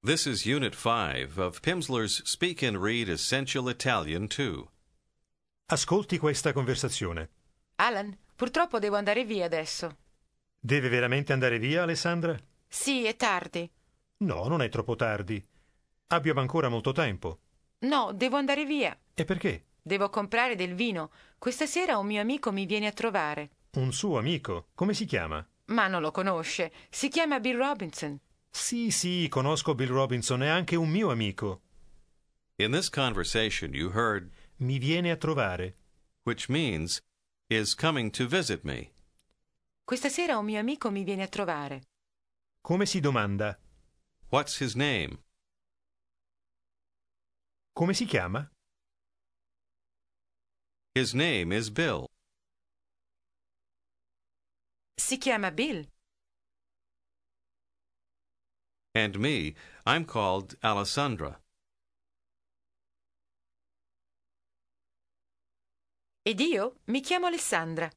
This is Unit 5 of Pimsleur's Speak and Read Essential Italian 2. Ascolti questa conversazione. Alan, purtroppo devo andare via adesso. Deve veramente andare via, Alessandra? Sì, è tardi. No, non è troppo tardi. Abbiamo ancora molto tempo. No, devo andare via. E perché? Devo comprare del vino. Questa sera un mio amico mi viene a trovare. Un suo amico. Come si chiama? Ma non lo conosce. Si chiama Bill Robinson. Sì, sì, conosco Bill Robinson, è anche un mio amico. In this conversation, you heard, Mi viene a trovare. which means, is coming to visit me. Questa sera un mio amico mi viene a trovare. Come si domanda? What's his name? Come si chiama? His name is Bill. Si chiama Bill. And me, I'm called Alessandra. Ed io mi chiamo Alessandra.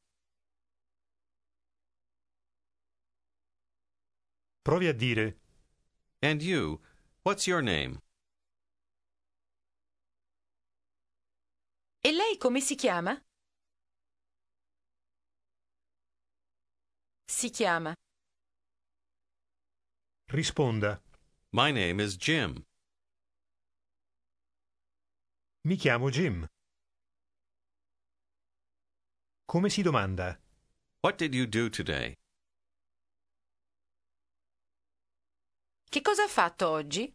Provi a dire And you, what's your name? E lei come si chiama? Si chiama. Risponda. My name is Jim. Mi chiamo Jim. Come si domanda? What did you do today? Che cosa ha fatto oggi?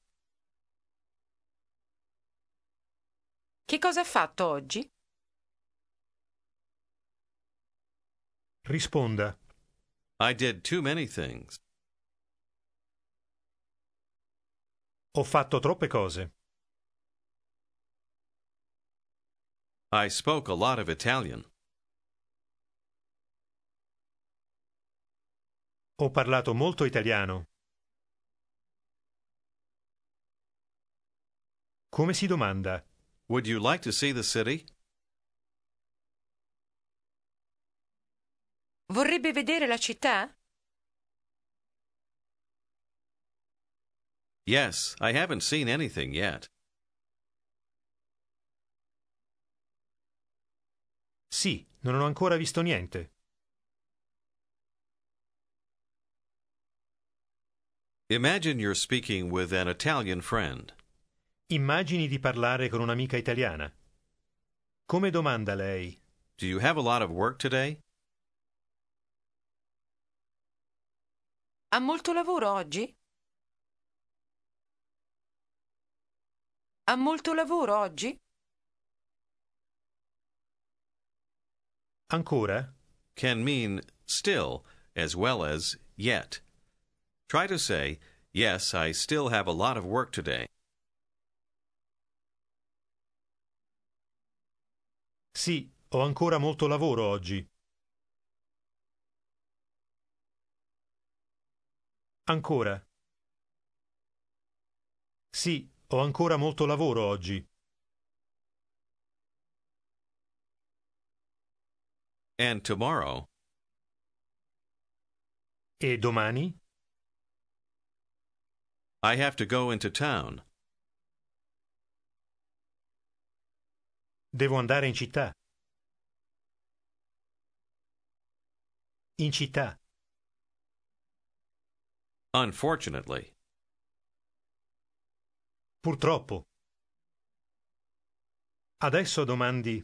Che cosa ha fatto oggi? Risponda. I did too many things. Ho fatto troppe cose. I spoke a lot of Italian. Ho parlato molto italiano. Come si domanda? Would you like to see the city? Vorrebbe vedere la città? Yes, I haven't seen anything yet. Sì, non ho ancora visto niente. Imagine you're speaking with an Italian friend. Immagini di parlare con un'amica italiana. Come domanda lei? Do you have a lot of work today? Ha molto lavoro oggi? Ha molto lavoro oggi? Ancora? Can mean still as well as yet. Try to say, Yes, I still have a lot of work today. Sì, ho ancora molto lavoro oggi. Ancora. Sì, ho ancora molto lavoro oggi. And tomorrow, E domani? I have to go into town. Devo andare in città. In città. Unfortunately. Purtroppo. Adesso domandi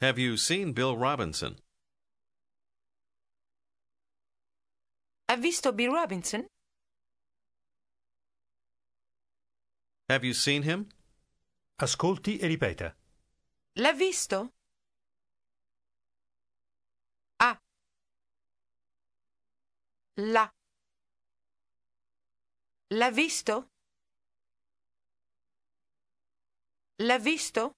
Have you seen Bill Robinson? Ha visto Bill Robinson? Have you seen him? ascolti e ripeta. L'ha visto? Ah. La. L'ha visto? L'ha visto?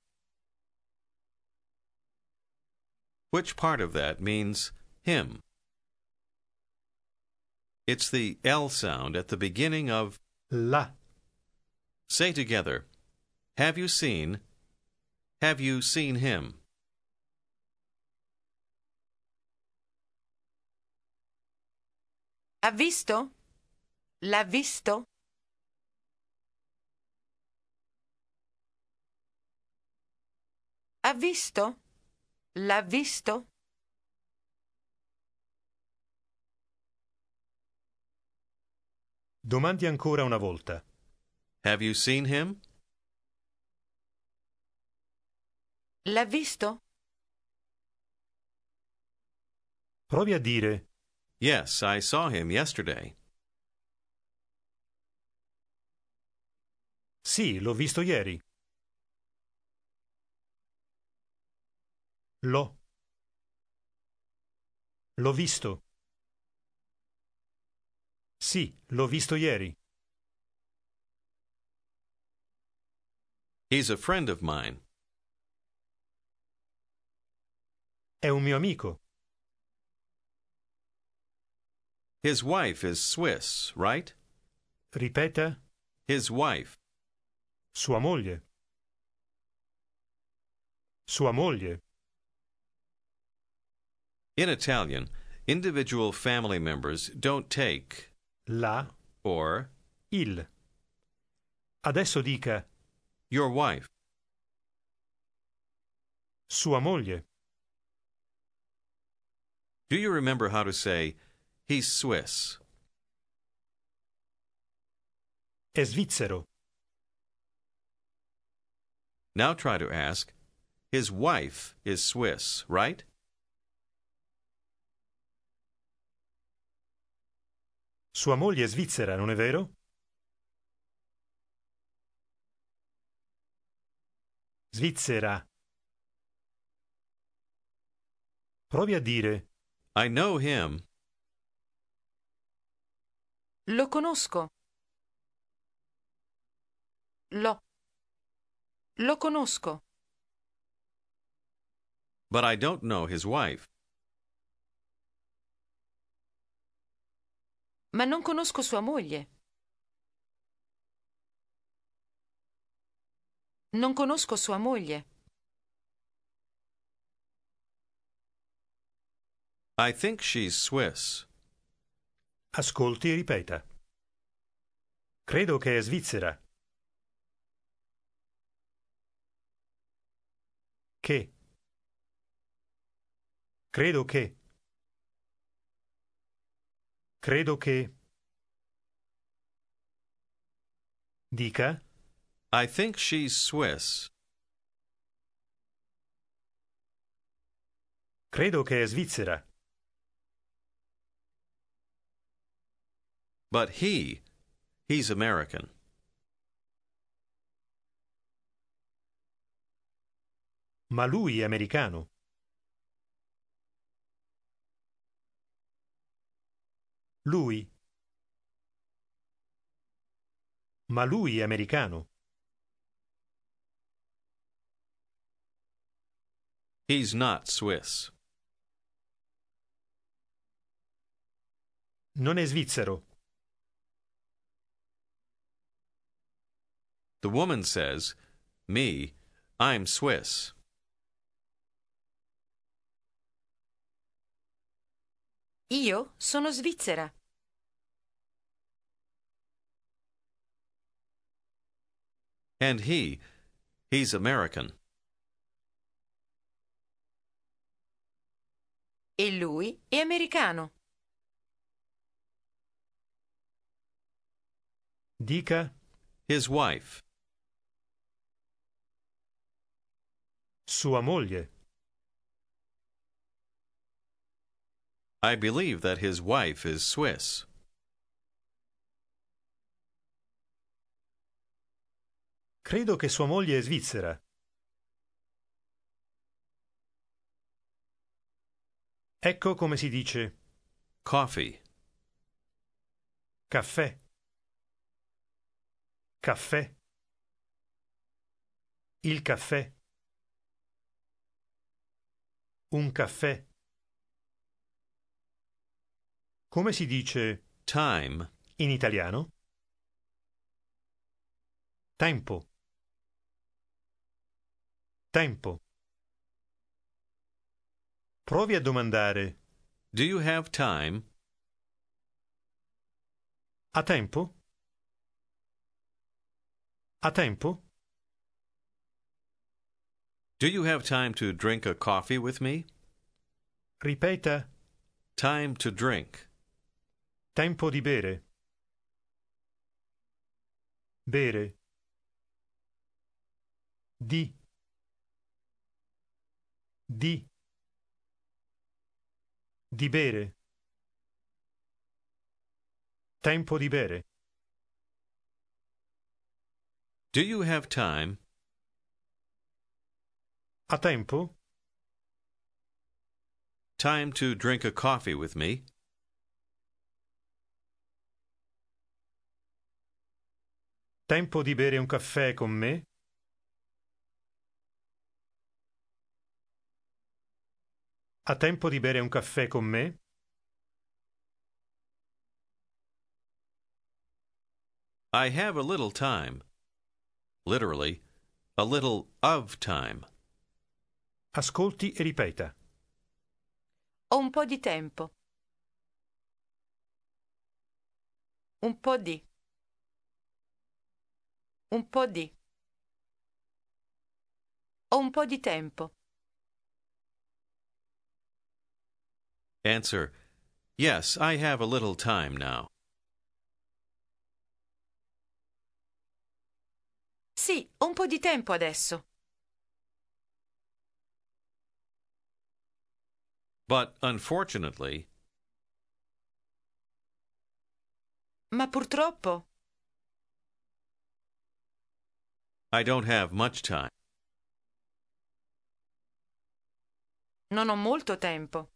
Which part of that means him? It's the L sound at the beginning of La. say together. Have you seen? Have you seen him? Ha visto? L'ha visto? Ha visto? L'ha visto? Domandi ancora una volta. Have you seen him? L'ha visto? Provi a dire Yes, I saw him yesterday. sì, l'ho visto ieri. L'ho. L'ho visto. Sì, l'ho visto ieri. He's a friend of mine. È un mio amico. His wife is Swiss, right? Ripeta, His wife. sua moglie. Sua moglie. In Italian, individual family members don't take La, or il. Adesso dica your wife. sua moglie. Do you remember how to say he's Swiss? È svizzero. Now try to ask his wife is Swiss, right? Sua moglie è svizzera, non è vero? Svizzera. Provi a dire I know him. Lo conosco. Lo. Lo conosco. But I don't know his wife. Ma non conosco sua moglie. Non conosco sua moglie. I think she's Swiss. Ascolti e ripeta. Credo che è svizzera. Che. Credo che. Credo che. Dica. I think she's Swiss. Credo che è svizzera. But he, he's American. Ma lui è americano. Lui. Ma lui è americano. He's not Swiss. Non è svizzero. The woman says, Me, I'm Swiss. Io sono svizzera. And he, he's American. E lui è americano. Dica His wife. sua moglie. I believe that his wife is Swiss. Credo che sua moglie è svizzera. Ecco come si dice Coffee. caffè. Caffè. Il caffè. Un caffè. Come si dice Time. in italiano? Tempo. Tempo. Provi a domandare Do you have time? ha tempo? Ha tempo? Do you have time to drink a coffee with me? Ripeta. Time to drink. Tempo di bere. Bere. Di. Di. Di bere. Tempo di bere. Do you have time? Ha tempo? Time to drink a coffee with me? Tempo di bere un caffè con me? Ha tempo di bere un caffè con me? I have a little time. Literally, a little of time. Ascolti e ripeta. Ho un po' di tempo. Un po' di. Un po' di. Ho un po' di tempo. Answer Yes, I have a little time now. Sì, ho un po' di tempo adesso. But unfortunately, Ma purtroppo I don't have much time. non ho molto tempo.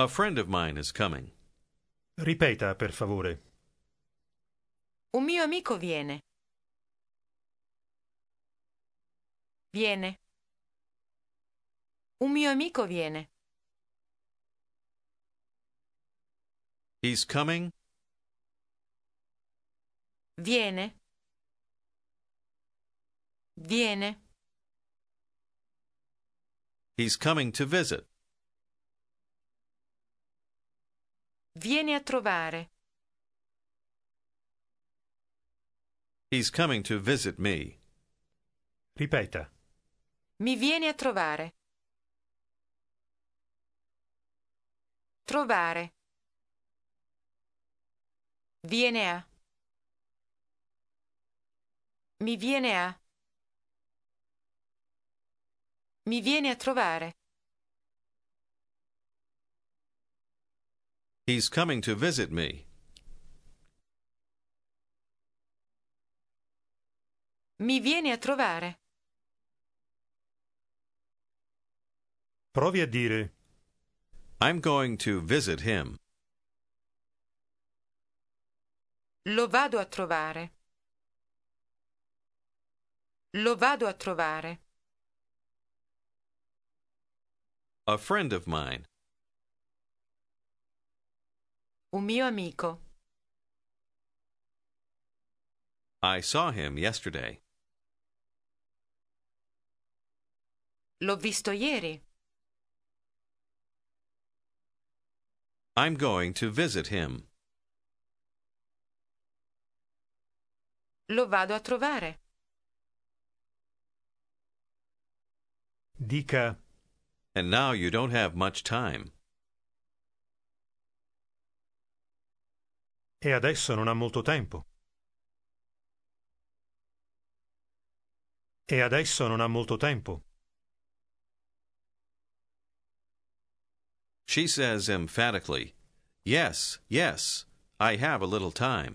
A friend of mine is coming. Ripeta, per favore. Un mio amico viene. Viene. Un mio amico viene. He's coming. Viene. Viene. He's coming to visit. Vieni a trovare. He's coming to visit me. Ripeta. Mi vieni a trovare. Trovare. Viene a. Mi viene a. Mi viene a trovare. He's coming to visit me. Mi vieni a trovare. Provi a dire. I'm going to visit him. Lo vado a trovare. Lo vado a trovare. A friend of mine. Un mio amico. I saw him yesterday. L'ho visto ieri. I'm going to visit him. Lo vado a trovare. Dica. And now you don't have much time. E adesso non ha molto tempo. E adesso non ha molto tempo. She says emphatically, Yes, yes, I have a little time.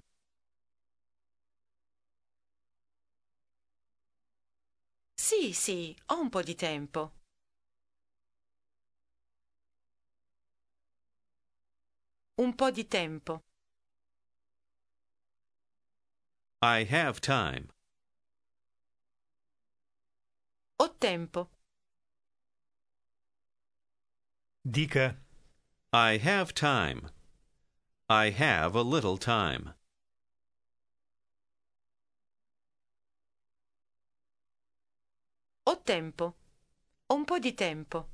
Sì, sì, ho un po' di tempo. Un po' di tempo. I have time. Ho tempo. Dica. I have time. I have a little time. Ho tempo. Ho un po' di tempo.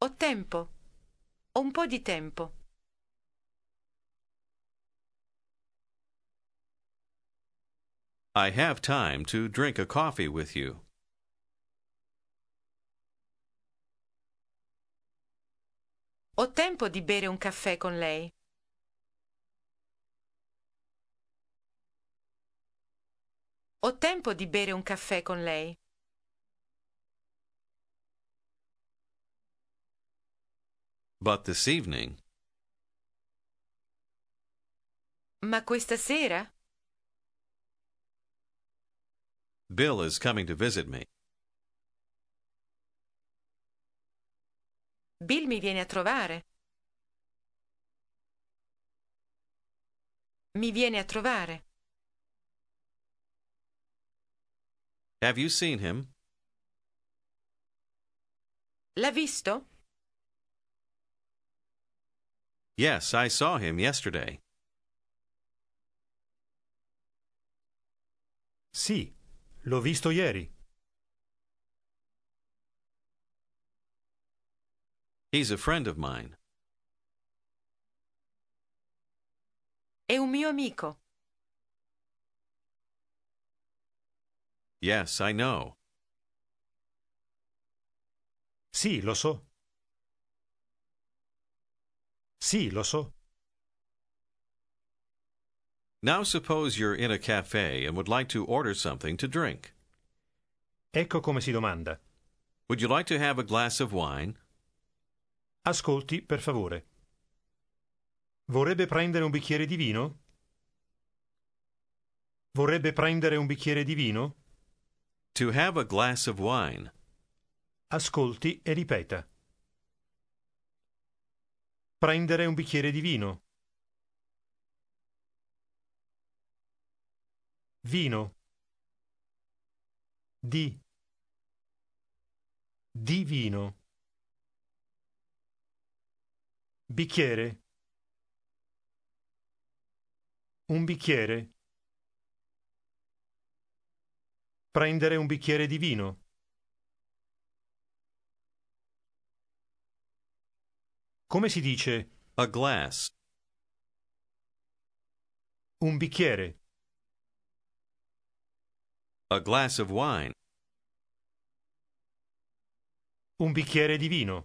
Ho tempo. Ho un po' di tempo. I have time to drink a coffee with you. Ho tempo di bere un caffè con lei. Ho tempo di bere un caffè con lei. But this evening, Ma questa sera? Bill is coming to visit me. Bill mi viene a trovare. Mi viene a trovare. Have you seen him? L'ha visto? Yes, I saw him yesterday. Sì, l'ho visto ieri. He's a friend of mine. È un mio amico. Yes, I know. Sì, lo so. Sì, lo so. Now suppose you're in a cafe and would like to order something to drink. Ecco come si domanda. Would you like to have a glass of wine? Ascolti, per favore. Vorrebbe prendere un bicchiere di vino? Vorrebbe prendere un bicchiere di vino? To have a glass of wine. Ascolti e ripeta. Prendere un bicchiere di vino. Vino. Di. Di vino. Bicchiere. Un bicchiere. Prendere un bicchiere di vino. Come si dice A glass. un bicchiere? A glass of wine. Un bicchiere di vino.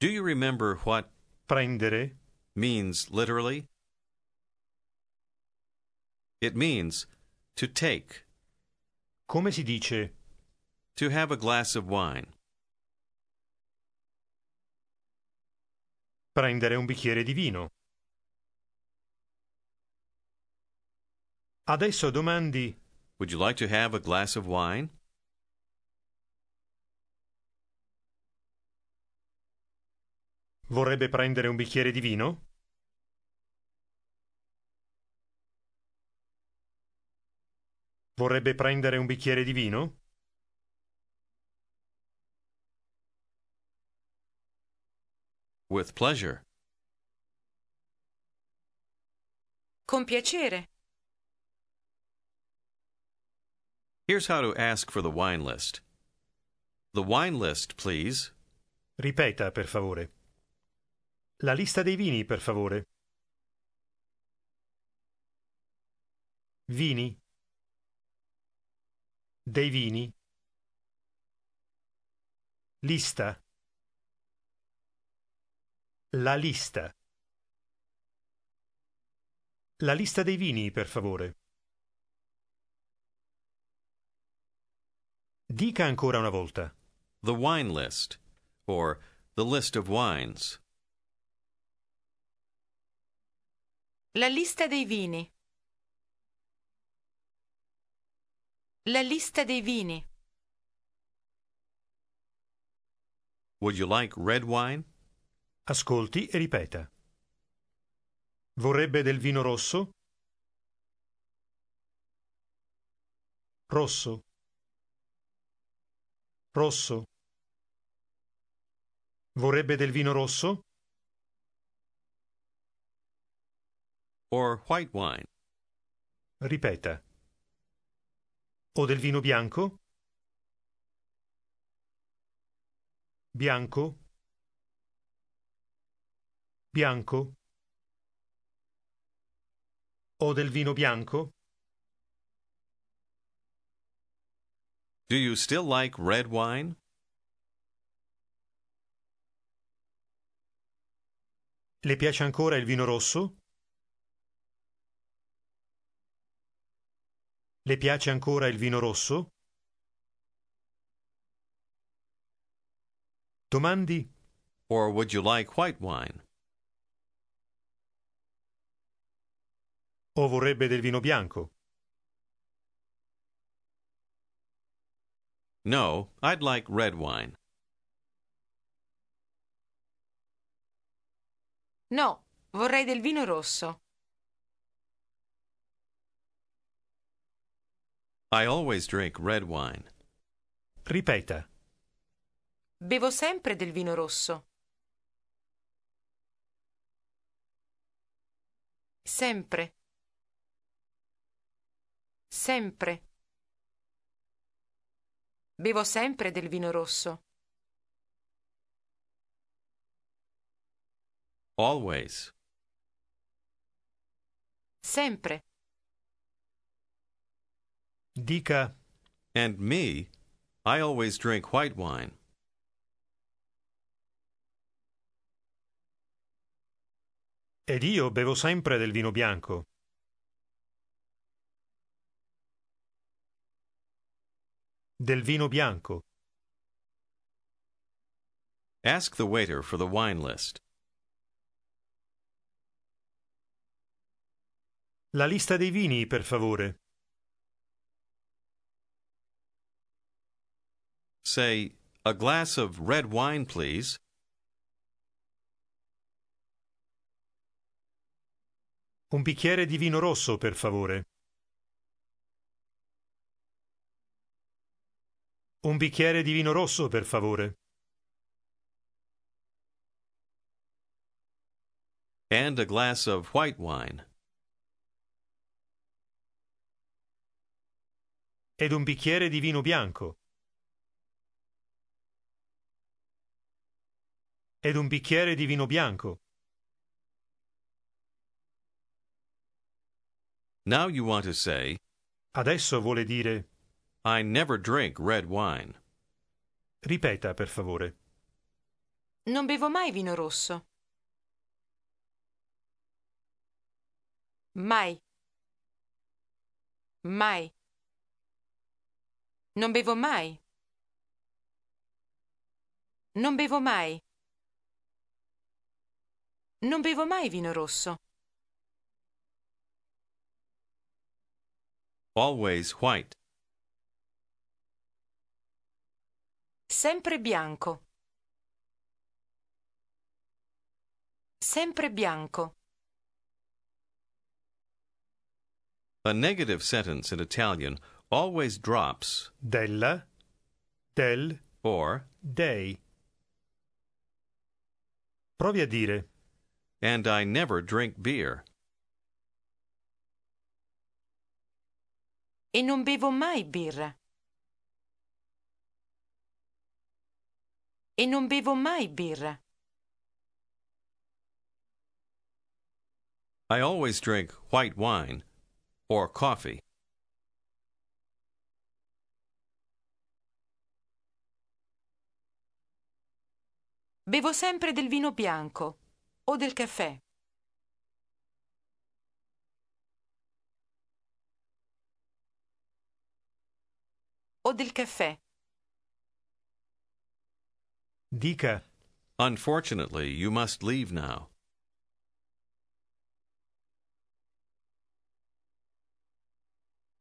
Do you remember what Prendere. means literally? It means to take, Come si dice to have a glass of wine. Prendere un bicchiere di vino? Adesso domandi Would you like to have a glass of wine? vorrebbe prendere un bicchiere di vino? Vorrebbe prendere un bicchiere di vino? With pleasure. Con piacere. Here's how to ask for the wine list. The wine list, please. Ripeta, per favore. La lista dei vini, per favore. Vini. Dei vini. Lista. La lista. La lista dei vini, per favore. Dica ancora una volta. The wine list, or the list of wines. La lista dei vini. La lista dei vini. Would you like red wine? Ascolti e ripeta. Vorrebbe del vino rosso? Rosso. Rosso. Vorrebbe del vino rosso? Or white wine? Ripeta. O del vino bianco? Bianco. Bianco. O del vino bianco? Do you still like red wine? Le piace ancora il vino rosso? Le piace ancora il vino rosso? Domandi Or would you like white wine? O vorrebbe del vino bianco? No, I'd like red wine. No, vorrei del vino rosso. I always drink red wine. Ripeta. Bevo sempre del vino rosso. Sempre. Sempre. Bevo sempre del vino rosso. Always. Sempre. Dica And me, I always drink white wine. ed io bevo sempre del vino bianco. Del vino bianco. Ask the waiter for the wine list. La lista dei vini, per favore. Say, a glass of red wine, please. Un bicchiere di vino rosso, per favore. Un bicchiere di vino rosso, per favore. And a glass of white wine. Ed un bicchiere di vino bianco. Ed un bicchiere di vino bianco. Now you want to say, Adesso vuole dire I never drink red wine. ripeta, per favore. Non bevo mai vino rosso. Mai. Mai. Non bevo mai. Non bevo mai. Non bevo mai vino rosso. Always white. Sempre bianco. Sempre bianco. A negative sentence in Italian always drops Della, del, or dei. Provi a dire and I never drink beer. E non bevo mai birra. E non bevo mai birra. I always drink white wine or coffee. Bevo sempre del vino bianco o del caffè. O del caffè. Dica Unfortunately, you must leave now.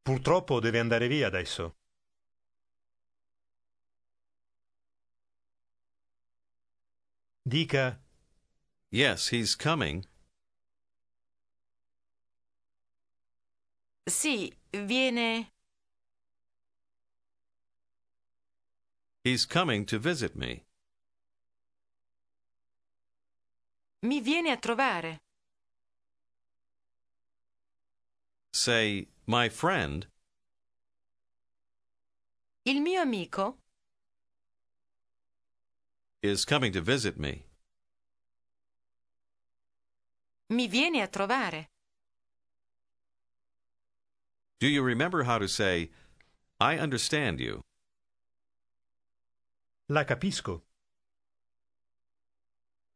purtroppo deve andare via adesso. Dica Yes, he's coming. Sì, viene. He's coming to visit me. Mi viene a trovare. Say, my friend Il mio amico is coming to visit me. mi viene a trovare. Do you remember how to say, I understand you? La capisco.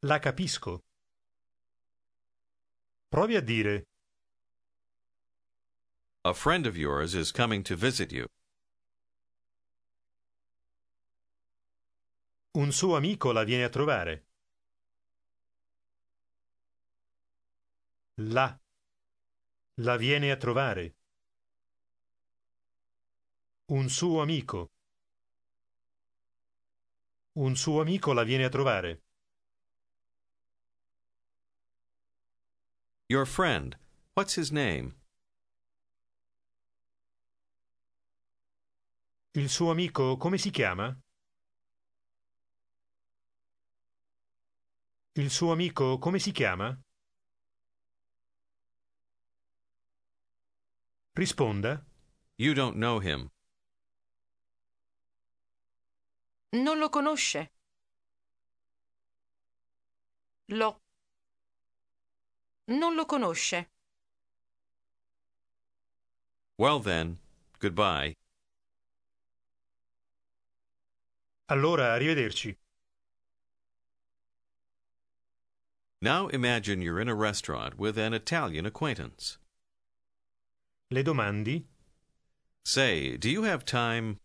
La capisco. Provi a dire A friend of yours is coming to visit you. un suo amico la viene a trovare. La. La viene a trovare. Un suo amico. Un suo amico la viene a trovare. Your friend, what's his name? Il suo amico come si chiama? Il suo amico come si chiama? Risponda. You don't know him. Non lo conosce. Lo. Non lo conosce. Well then, goodbye. Allora, arrivederci. Now imagine you're in a restaurant with an Italian acquaintance. Le domandi? Say, do you have time?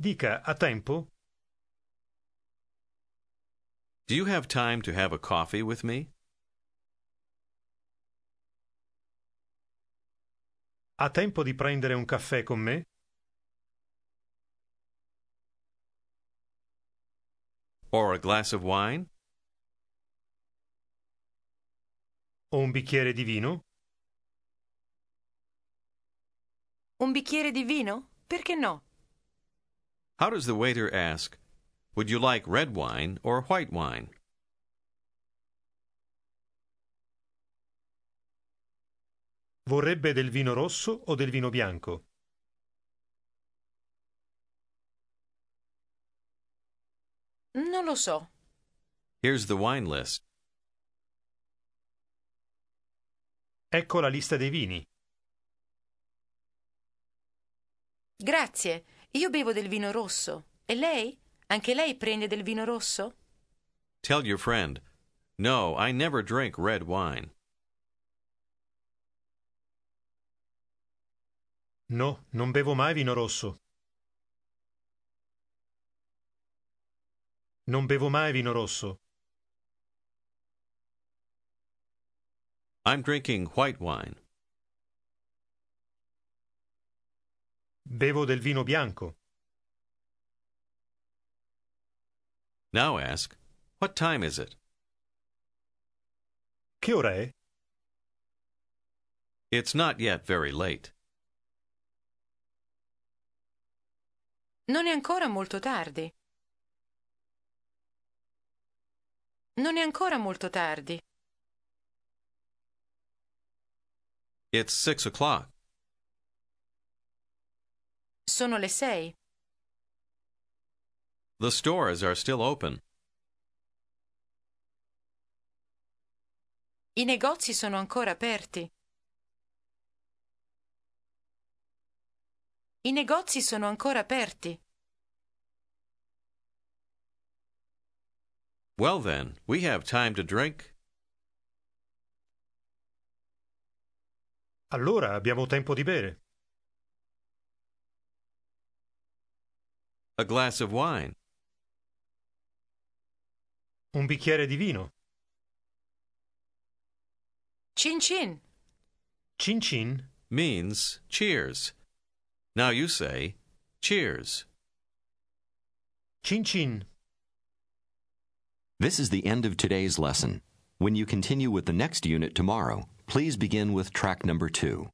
Dica, ha tempo? Do you have time to have a coffee with me? Ha tempo di prendere un caffè con me? Or a glass of wine? O un bicchiere di vino? Un bicchiere di vino? Perché no? How does the waiter ask, Would you like red wine or white wine? Vorrebbe del vino rosso o del vino bianco? Non lo so. Here's the wine list. Ecco la lista dei vini. Grazie. Io bevo del vino rosso. E lei? Anche lei prende del vino rosso? Tell your friend, No, I never drink red wine. No, non bevo mai vino rosso. Non bevo mai vino rosso. I'm drinking white wine. Bevo del vino bianco. Now ask, What time is it? Che ora è? It's not yet very late. Non è ancora molto tardi. Non è ancora molto tardi. It's six o'clock. Sono le sei. The stores are still open. I negozi sono ancora aperti. I negozi sono ancora aperti. Well, then, we have time to drink. Allora abbiamo tempo di bere. A glass of wine. Un bicchiere di vino. Cin cin. Cin cin. means cheers. Now you say cheers. Cin cin. This is the end of today's lesson. When you continue with the next unit tomorrow, please begin with track number two.